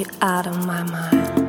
you out of my mind.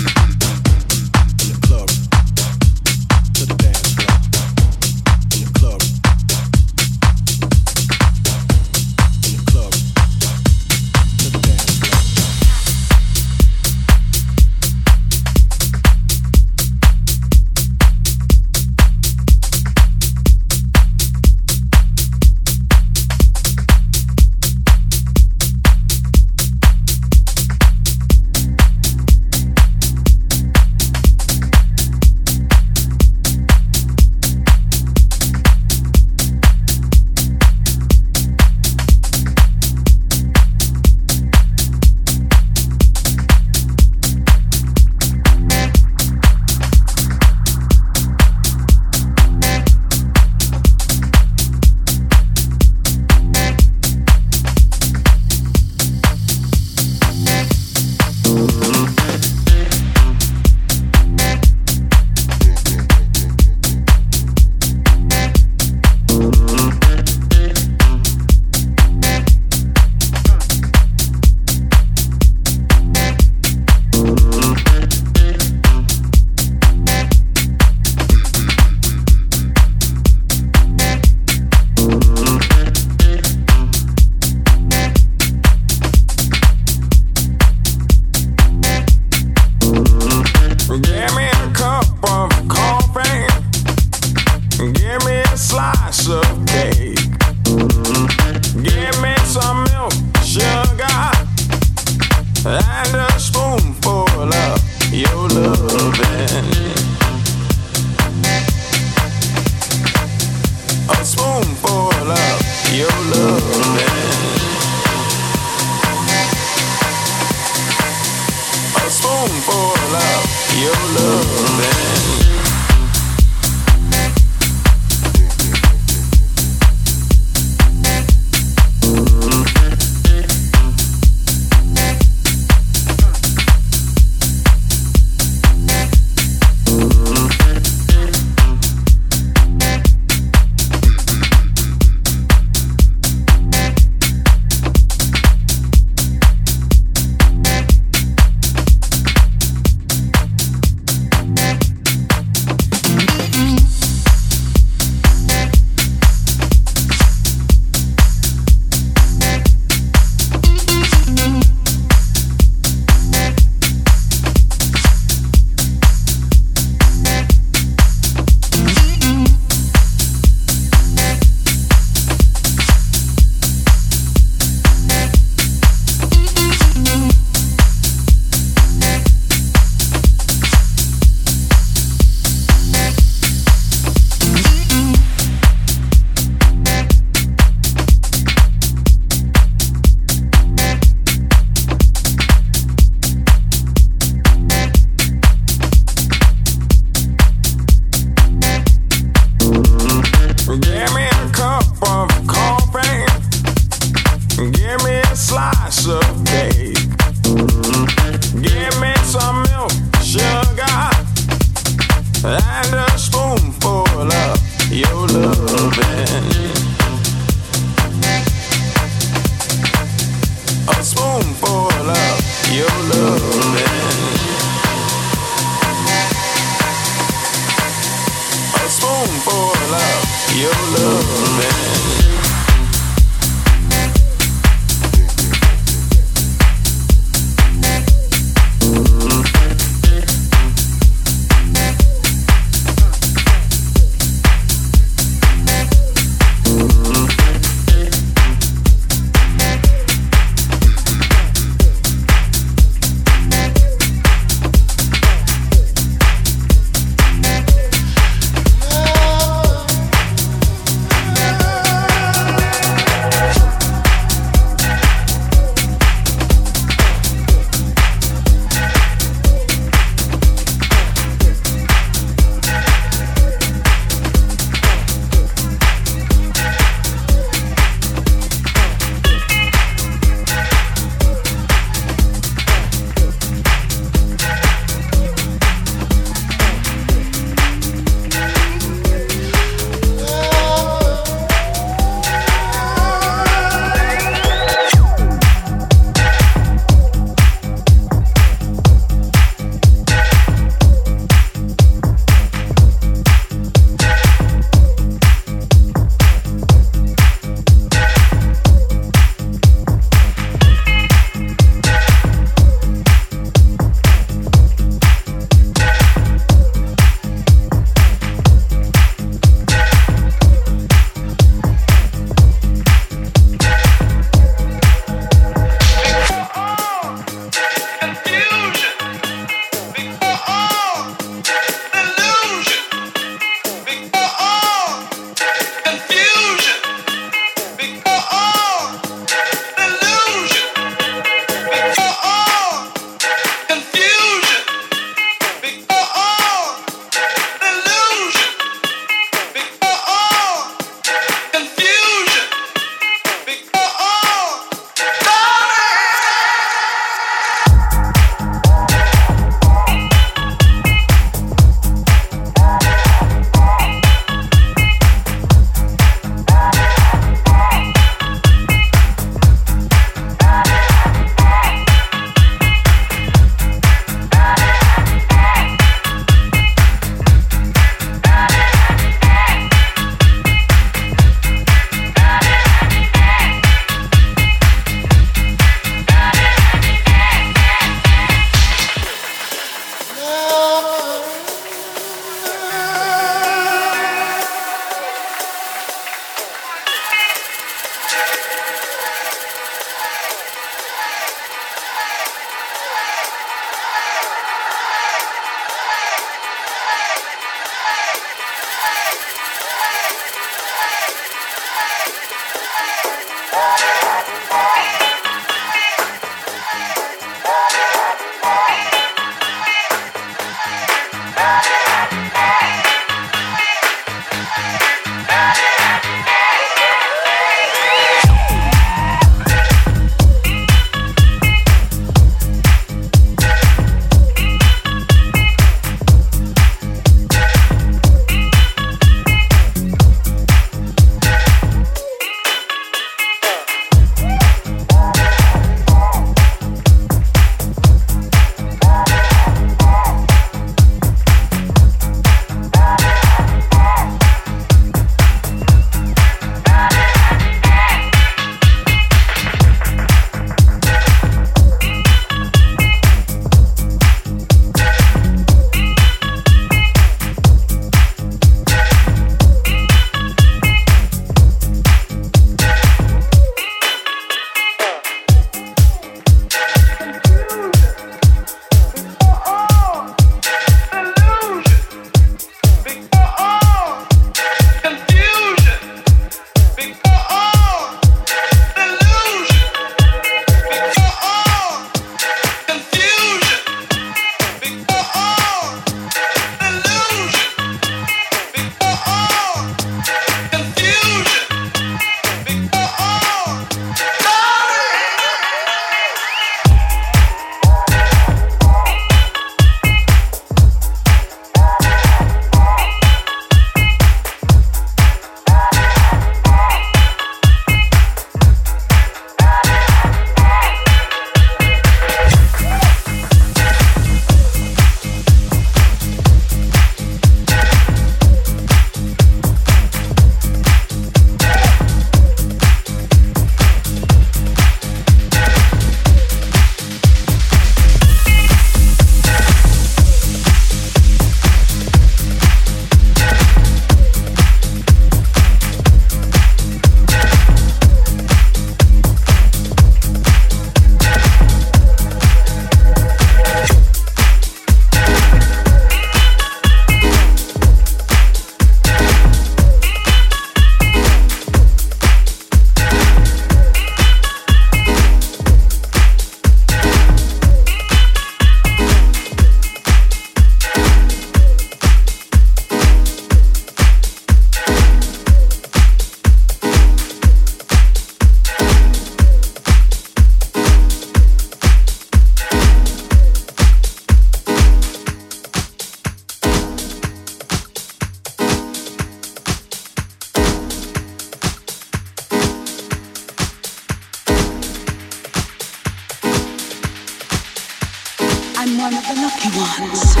Of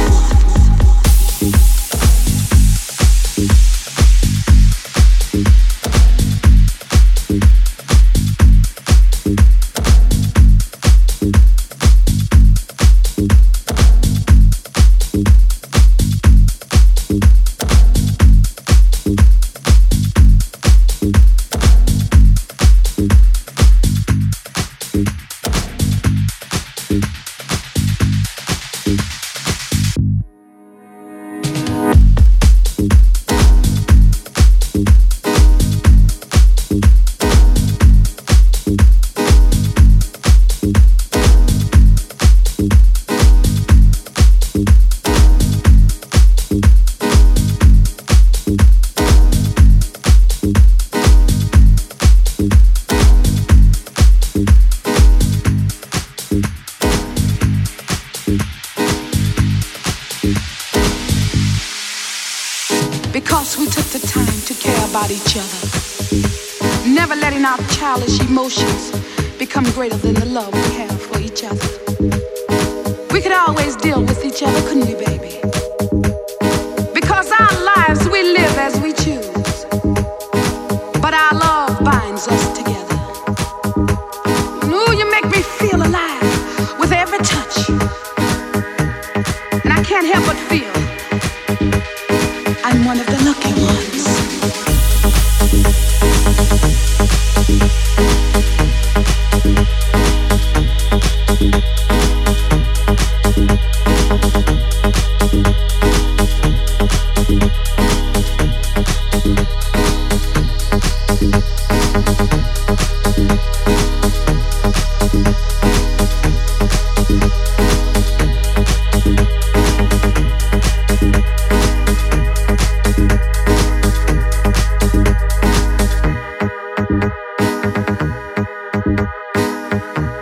And